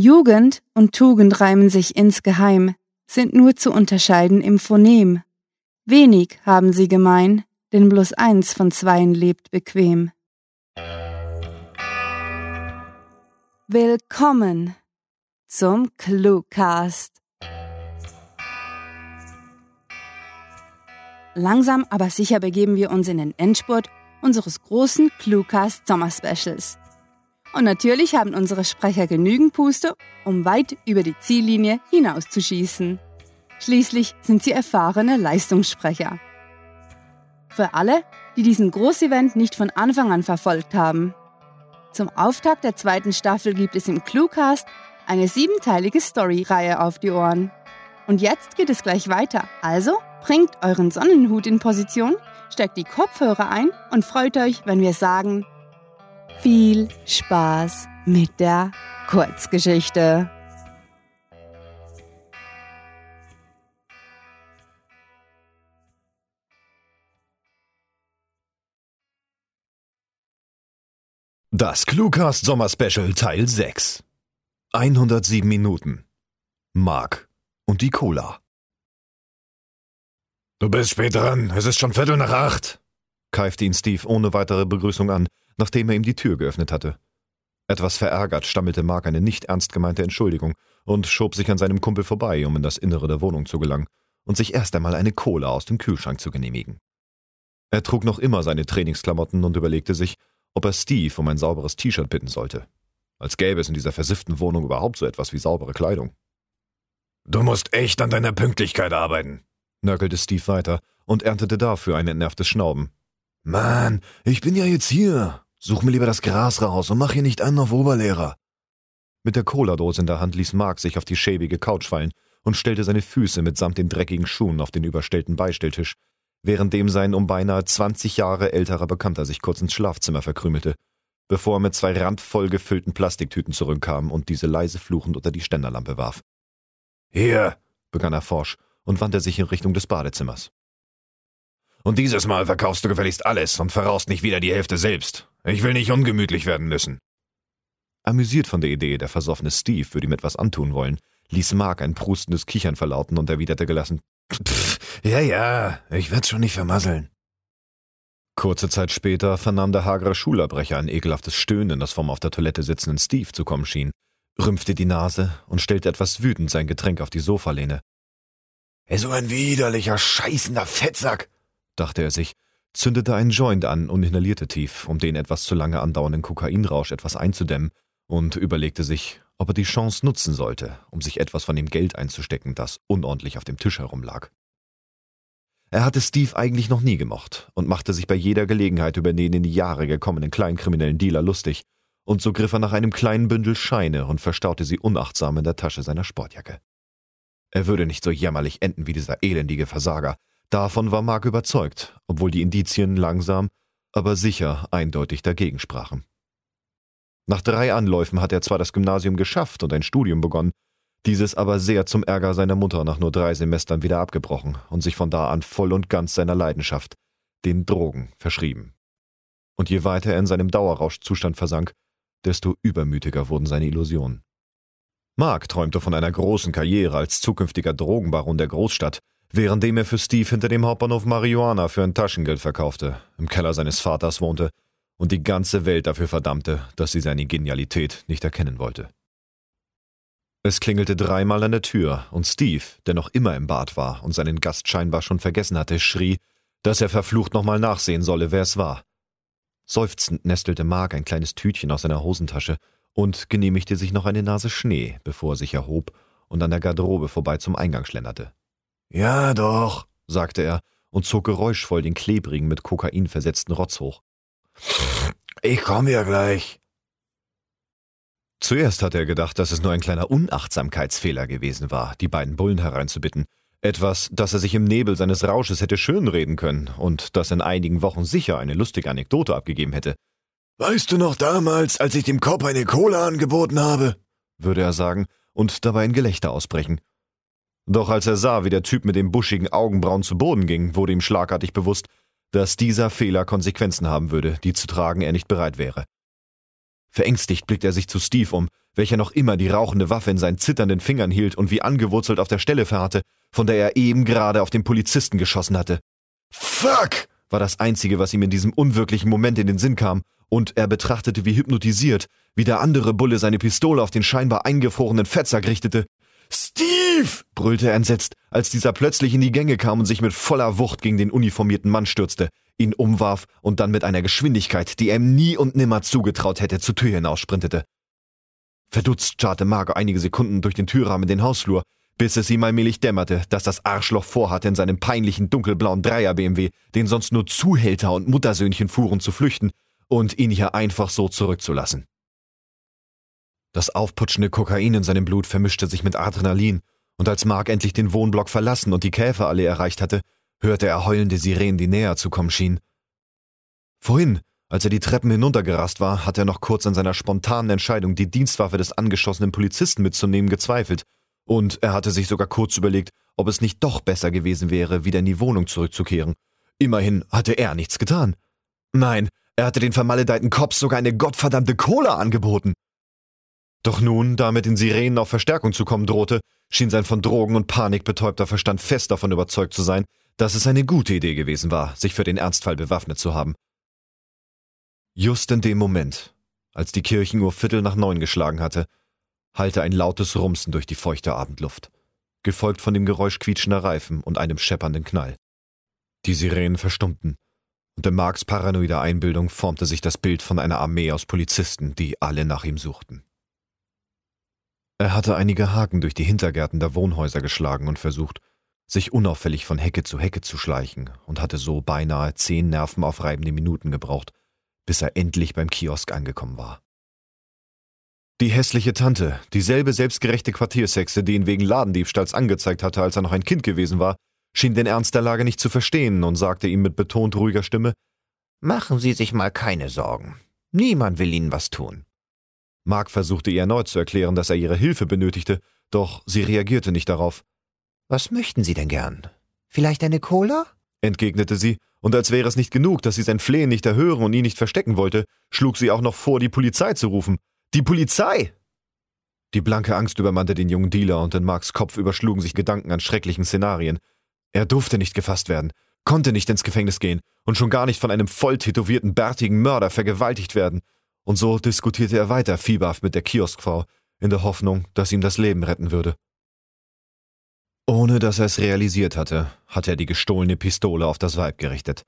Jugend und Tugend reimen sich insgeheim, sind nur zu unterscheiden im Phonem. Wenig haben sie gemein, denn bloß eins von zweien lebt bequem. Willkommen zum Cluecast. Langsam aber sicher begeben wir uns in den Endspurt unseres großen Cluecast Sommerspecials. Und natürlich haben unsere Sprecher genügend Puste, um weit über die Ziellinie hinauszuschießen. Schließlich sind sie erfahrene Leistungssprecher. Für alle, die diesen Großevent nicht von Anfang an verfolgt haben. Zum Auftakt der zweiten Staffel gibt es im Cluecast eine siebenteilige Story-Reihe auf die Ohren. Und jetzt geht es gleich weiter. Also bringt euren Sonnenhut in Position, steckt die Kopfhörer ein und freut euch, wenn wir sagen, viel Spaß mit der Kurzgeschichte. Das Cluecast Sommer Special Teil 6. 107 Minuten. Mark und die Cola. Du bist spät dran, es ist schon Viertel nach acht, keifte ihn Steve ohne weitere Begrüßung an, nachdem er ihm die Tür geöffnet hatte. Etwas verärgert stammelte Mark eine nicht ernst gemeinte Entschuldigung und schob sich an seinem Kumpel vorbei, um in das Innere der Wohnung zu gelangen und sich erst einmal eine Cola aus dem Kühlschrank zu genehmigen. Er trug noch immer seine Trainingsklamotten und überlegte sich, ob er Steve um ein sauberes T-Shirt bitten sollte. Als gäbe es in dieser versifften Wohnung überhaupt so etwas wie saubere Kleidung. Du musst echt an deiner Pünktlichkeit arbeiten, nörgelte Steve weiter und erntete dafür ein entnervtes Schnauben. Mann, ich bin ja jetzt hier. Such mir lieber das Gras raus und mach hier nicht einen auf Oberlehrer. Mit der Cola-Dose in der Hand ließ Mark sich auf die schäbige Couch fallen und stellte seine Füße mitsamt den dreckigen Schuhen auf den überstellten Beistelltisch, währenddem sein um beinahe 20 Jahre älterer Bekannter sich kurz ins Schlafzimmer verkrümelte, bevor er mit zwei randvoll gefüllten Plastiktüten zurückkam und diese leise fluchend unter die Ständerlampe warf. Hier, begann er forsch und wandte sich in Richtung des Badezimmers. Und dieses Mal verkaufst du gefälligst alles und verraust nicht wieder die Hälfte selbst. Ich will nicht ungemütlich werden müssen. Amüsiert von der Idee, der versoffene Steve würde ihm etwas antun wollen, ließ Mark ein prustendes Kichern verlauten und erwiderte gelassen: Pff, ja, ja, ich werd's schon nicht vermasseln. Kurze Zeit später vernahm der hagere Schulabbrecher ein ekelhaftes Stöhnen, das vom auf der Toilette sitzenden Steve zu kommen schien, rümpfte die Nase und stellte etwas wütend sein Getränk auf die Sofalehne. So ein widerlicher, scheißender Fettsack, dachte er sich, zündete einen Joint an und inhalierte tief, um den etwas zu lange andauernden Kokainrausch etwas einzudämmen, und überlegte sich, ob er die Chance nutzen sollte, um sich etwas von dem Geld einzustecken, das unordentlich auf dem Tisch herumlag. Er hatte Steve eigentlich noch nie gemocht und machte sich bei jeder Gelegenheit über den in die Jahre gekommenen kleinkriminellen Dealer lustig, und so griff er nach einem kleinen Bündel Scheine und verstaute sie unachtsam in der Tasche seiner Sportjacke. Er würde nicht so jämmerlich enden wie dieser elendige Versager, davon war Mark überzeugt, obwohl die Indizien langsam, aber sicher eindeutig dagegen sprachen. Nach drei Anläufen hat er zwar das Gymnasium geschafft und ein Studium begonnen, dieses aber sehr zum Ärger seiner Mutter nach nur drei Semestern wieder abgebrochen und sich von da an voll und ganz seiner Leidenschaft, den Drogen, verschrieben. Und je weiter er in seinem Dauerrauschzustand versank, desto übermütiger wurden seine Illusionen. Mark träumte von einer großen Karriere als zukünftiger Drogenbaron der Großstadt, währenddem er für Steve hinter dem Hauptbahnhof Marihuana für ein Taschengeld verkaufte, im Keller seines Vaters wohnte und die ganze Welt dafür verdammte, dass sie seine Genialität nicht erkennen wollte. Es klingelte dreimal an der Tür, und Steve, der noch immer im Bad war und seinen Gast scheinbar schon vergessen hatte, schrie, dass er verflucht nochmal nachsehen solle, wer es war. Seufzend nestelte Mark ein kleines Tütchen aus seiner Hosentasche und genehmigte sich noch eine Nase Schnee, bevor er sich erhob und an der Garderobe vorbei zum Eingang schlenderte. Ja, doch, sagte er und zog geräuschvoll den klebrigen, mit Kokain versetzten Rotz hoch. Ich komme ja gleich. Zuerst hatte er gedacht, dass es nur ein kleiner Unachtsamkeitsfehler gewesen war, die beiden Bullen hereinzubitten. Etwas, das er sich im Nebel seines Rausches hätte schönreden können und das in einigen Wochen sicher eine lustige Anekdote abgegeben hätte. Weißt du noch damals, als ich dem Kopf eine Cola angeboten habe? würde er sagen und dabei in Gelächter ausbrechen. Doch als er sah, wie der Typ mit den buschigen Augenbrauen zu Boden ging, wurde ihm schlagartig bewusst, dass dieser Fehler Konsequenzen haben würde, die zu tragen er nicht bereit wäre. Verängstigt blickte er sich zu Steve um, welcher noch immer die rauchende Waffe in seinen zitternden Fingern hielt und wie angewurzelt auf der Stelle verharrte, von der er eben gerade auf den Polizisten geschossen hatte. Fuck! war das Einzige, was ihm in diesem unwirklichen Moment in den Sinn kam, und er betrachtete wie hypnotisiert, wie der andere Bulle seine Pistole auf den scheinbar eingefrorenen Fettsack richtete. Steve! Brüllte er entsetzt, als dieser plötzlich in die Gänge kam und sich mit voller Wucht gegen den uniformierten Mann stürzte, ihn umwarf und dann mit einer Geschwindigkeit, die er ihm nie und nimmer zugetraut hätte, zur Tür hinaussprintete. Verdutzt starrte Margot einige Sekunden durch den Türrahmen in den Hausflur, bis es ihm allmählich dämmerte, dass das Arschloch vorhatte, in seinem peinlichen dunkelblauen Dreier-BMW, den sonst nur Zuhälter und Muttersöhnchen fuhren, zu flüchten und ihn hier einfach so zurückzulassen. Das aufputschende Kokain in seinem Blut vermischte sich mit Adrenalin, und als Mark endlich den Wohnblock verlassen und die Käferallee erreicht hatte, hörte er heulende Sirenen, die näher zu kommen schienen. Vorhin, als er die Treppen hinuntergerast war, hatte er noch kurz an seiner spontanen Entscheidung, die Dienstwaffe des angeschossenen Polizisten mitzunehmen, gezweifelt, und er hatte sich sogar kurz überlegt, ob es nicht doch besser gewesen wäre, wieder in die Wohnung zurückzukehren. Immerhin hatte er nichts getan. Nein, er hatte den vermaledeiten Cops sogar eine gottverdammte Cola angeboten. Doch nun, da mit den Sirenen auf Verstärkung zu kommen drohte, schien sein von Drogen und Panik betäubter Verstand fest davon überzeugt zu sein, dass es eine gute Idee gewesen war, sich für den Ernstfall bewaffnet zu haben. Just in dem Moment, als die Kirchenuhr Viertel nach neun geschlagen hatte, hallte ein lautes Rumsen durch die feuchte Abendluft, gefolgt von dem Geräusch quietschender Reifen und einem scheppernden Knall. Die Sirenen verstummten, und in Marks paranoider Einbildung formte sich das Bild von einer Armee aus Polizisten, die alle nach ihm suchten. Er hatte einige Haken durch die Hintergärten der Wohnhäuser geschlagen und versucht, sich unauffällig von Hecke zu Hecke zu schleichen und hatte so beinahe zehn nervenaufreibende Minuten gebraucht, bis er endlich beim Kiosk angekommen war. Die hässliche Tante, dieselbe selbstgerechte Quartiershexe, die ihn wegen Ladendiebstahls angezeigt hatte, als er noch ein Kind gewesen war, schien den Ernst der Lage nicht zu verstehen und sagte ihm mit betont ruhiger Stimme Machen Sie sich mal keine Sorgen. Niemand will Ihnen was tun. Mark versuchte ihr erneut zu erklären, dass er ihre Hilfe benötigte, doch sie reagierte nicht darauf. Was möchten Sie denn gern? Vielleicht eine Cola? entgegnete sie, und als wäre es nicht genug, dass sie sein Flehen nicht erhören und ihn nicht verstecken wollte, schlug sie auch noch vor, die Polizei zu rufen. Die Polizei! Die blanke Angst übermannte den jungen Dealer und in Marks Kopf überschlugen sich Gedanken an schrecklichen Szenarien. Er durfte nicht gefasst werden, konnte nicht ins Gefängnis gehen und schon gar nicht von einem voll tätowierten, bärtigen Mörder vergewaltigt werden. Und so diskutierte er weiter fieberhaft mit der Kioskfrau, in der Hoffnung, dass ihm das Leben retten würde. Ohne dass er es realisiert hatte, hatte er die gestohlene Pistole auf das Weib gerichtet.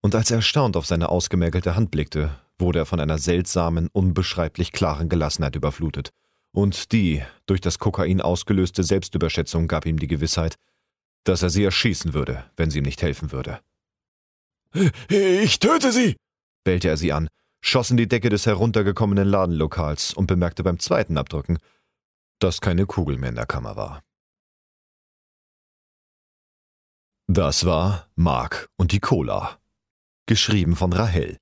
Und als er erstaunt auf seine ausgemergelte Hand blickte, wurde er von einer seltsamen, unbeschreiblich klaren Gelassenheit überflutet. Und die, durch das Kokain ausgelöste Selbstüberschätzung gab ihm die Gewissheit, dass er sie erschießen würde, wenn sie ihm nicht helfen würde. Ich töte sie! bellte er sie an, schoss in die Decke des heruntergekommenen Ladenlokals und bemerkte beim zweiten Abdrücken, dass keine Kugel mehr in der Kammer war. Das war Mark und die Cola. Geschrieben von Rahel.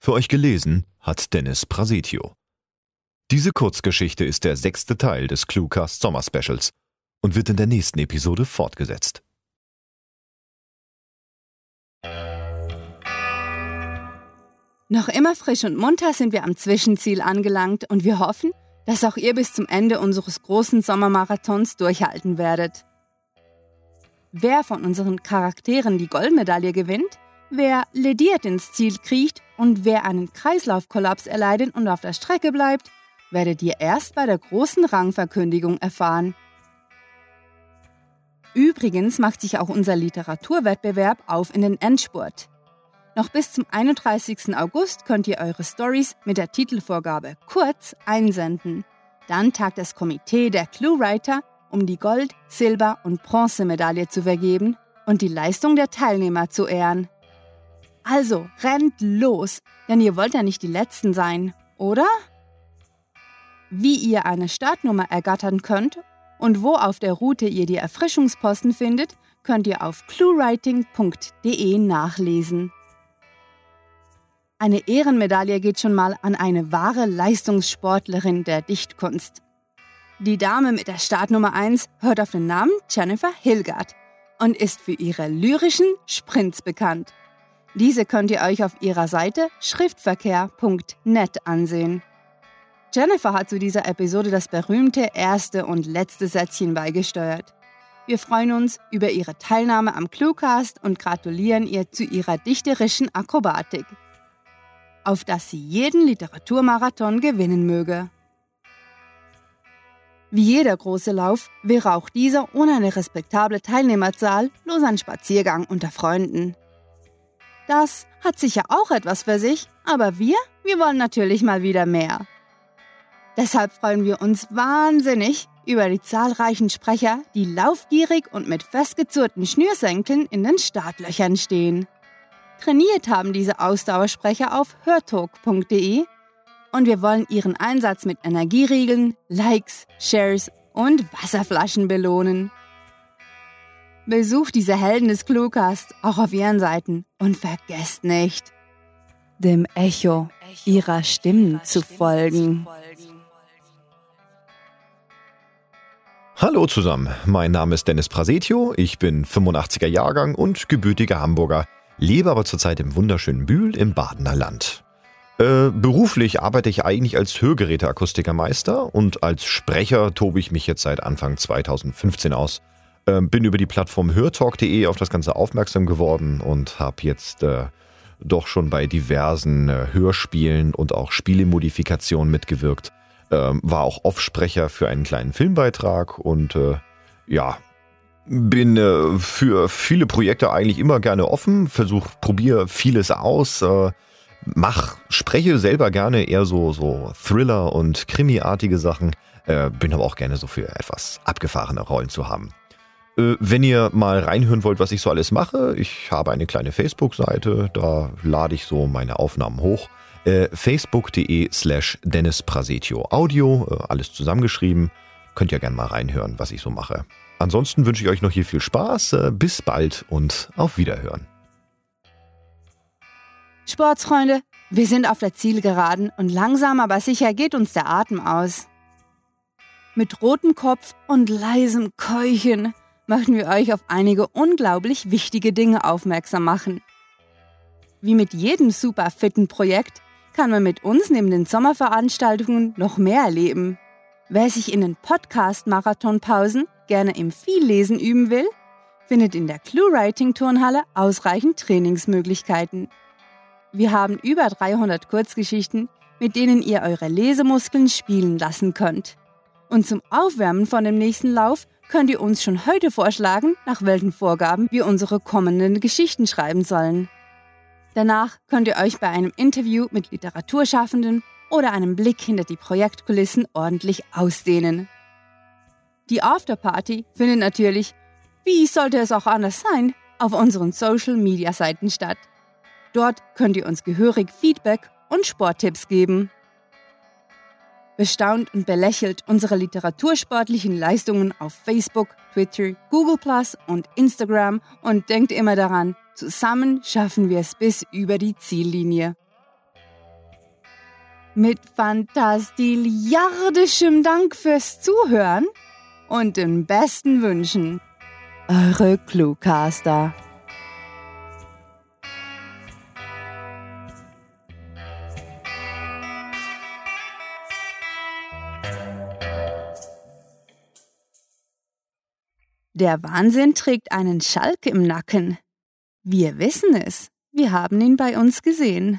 Für euch gelesen hat Dennis Prasetio. Diese Kurzgeschichte ist der sechste Teil des Cluecast Sommer Specials und wird in der nächsten Episode fortgesetzt. Noch immer frisch und munter sind wir am Zwischenziel angelangt und wir hoffen, dass auch ihr bis zum Ende unseres großen Sommermarathons durchhalten werdet. Wer von unseren Charakteren die Goldmedaille gewinnt, wer lediert ins Ziel kriecht und wer einen Kreislaufkollaps erleidet und auf der Strecke bleibt, werdet ihr erst bei der großen Rangverkündigung erfahren. Übrigens macht sich auch unser Literaturwettbewerb auf in den Endspurt. Noch bis zum 31. August könnt ihr eure Stories mit der Titelvorgabe kurz einsenden. Dann tagt das Komitee der Cluewriter, um die Gold-, Silber- und Bronzemedaille zu vergeben und die Leistung der Teilnehmer zu ehren. Also rennt los, denn ihr wollt ja nicht die Letzten sein, oder? Wie ihr eine Startnummer ergattern könnt und wo auf der Route ihr die Erfrischungsposten findet, könnt ihr auf cluewriting.de nachlesen. Eine Ehrenmedaille geht schon mal an eine wahre Leistungssportlerin der Dichtkunst. Die Dame mit der Startnummer 1 hört auf den Namen Jennifer Hilgard und ist für ihre lyrischen Sprints bekannt. Diese könnt ihr euch auf ihrer Seite schriftverkehr.net ansehen. Jennifer hat zu dieser Episode das berühmte erste und letzte Sätzchen beigesteuert. Wir freuen uns über Ihre Teilnahme am Cluecast und gratulieren ihr zu ihrer dichterischen Akrobatik. Auf dass sie jeden Literaturmarathon gewinnen möge. Wie jeder große Lauf wäre auch dieser ohne eine respektable Teilnehmerzahl bloß ein Spaziergang unter Freunden. Das hat sicher auch etwas für sich, aber wir, wir wollen natürlich mal wieder mehr. Deshalb freuen wir uns wahnsinnig über die zahlreichen Sprecher, die laufgierig und mit festgezurrten Schnürsenkeln in den Startlöchern stehen. Trainiert haben diese Ausdauersprecher auf hörtalk.de und wir wollen Ihren Einsatz mit Energieriegeln, Likes, Shares und Wasserflaschen belohnen. Besucht diese Helden des Cluecast auch auf ihren Seiten und vergesst nicht, dem Echo ihrer Stimmen zu folgen. Hallo zusammen, mein Name ist Dennis Prasetio, ich bin 85er Jahrgang und gebürtiger Hamburger, lebe aber zurzeit im wunderschönen Bühl im Badener Land. Äh, beruflich arbeite ich eigentlich als Hörgeräteakustikermeister und als Sprecher tobe ich mich jetzt seit Anfang 2015 aus. Äh, bin über die Plattform hörtalk.de auf das Ganze aufmerksam geworden und habe jetzt äh, doch schon bei diversen äh, Hörspielen und auch Spielemodifikationen mitgewirkt. Ähm, war auch Offsprecher für einen kleinen Filmbeitrag und äh, ja, bin äh, für viele Projekte eigentlich immer gerne offen, versuche, probiere vieles aus mach, spreche selber gerne eher so, so Thriller- und Krimi-artige Sachen, äh, bin aber auch gerne so für etwas abgefahrene Rollen zu haben. Äh, wenn ihr mal reinhören wollt, was ich so alles mache, ich habe eine kleine Facebook-Seite, da lade ich so meine Aufnahmen hoch. Äh, Facebook.de slash Dennis Prasetio Audio, äh, alles zusammengeschrieben. Könnt ihr gerne mal reinhören, was ich so mache. Ansonsten wünsche ich euch noch hier viel Spaß, äh, bis bald und auf Wiederhören. Sportsfreunde, wir sind auf der Zielgeraden und langsam aber sicher geht uns der Atem aus. Mit rotem Kopf und leisem Keuchen möchten wir euch auf einige unglaublich wichtige Dinge aufmerksam machen. Wie mit jedem super fitten Projekt kann man mit uns neben den Sommerveranstaltungen noch mehr erleben. Wer sich in den Podcast-Marathon-Pausen gerne im Viellesen üben will, findet in der Clue-Writing-Turnhalle ausreichend Trainingsmöglichkeiten. Wir haben über 300 Kurzgeschichten, mit denen ihr eure Lesemuskeln spielen lassen könnt. Und zum Aufwärmen von dem nächsten Lauf könnt ihr uns schon heute vorschlagen, nach welchen Vorgaben wir unsere kommenden Geschichten schreiben sollen. Danach könnt ihr euch bei einem Interview mit Literaturschaffenden oder einem Blick hinter die Projektkulissen ordentlich ausdehnen. Die Afterparty findet natürlich, wie sollte es auch anders sein, auf unseren Social-Media-Seiten statt. Dort könnt ihr uns gehörig Feedback und Sporttipps geben. Bestaunt und belächelt unsere literatursportlichen Leistungen auf Facebook, Twitter, Google Plus und Instagram und denkt immer daran, zusammen schaffen wir es bis über die Ziellinie. Mit fantastiliardischem Dank fürs Zuhören und den besten Wünschen. Eure Cluecaster. Der Wahnsinn trägt einen Schalk im Nacken. Wir wissen es. Wir haben ihn bei uns gesehen.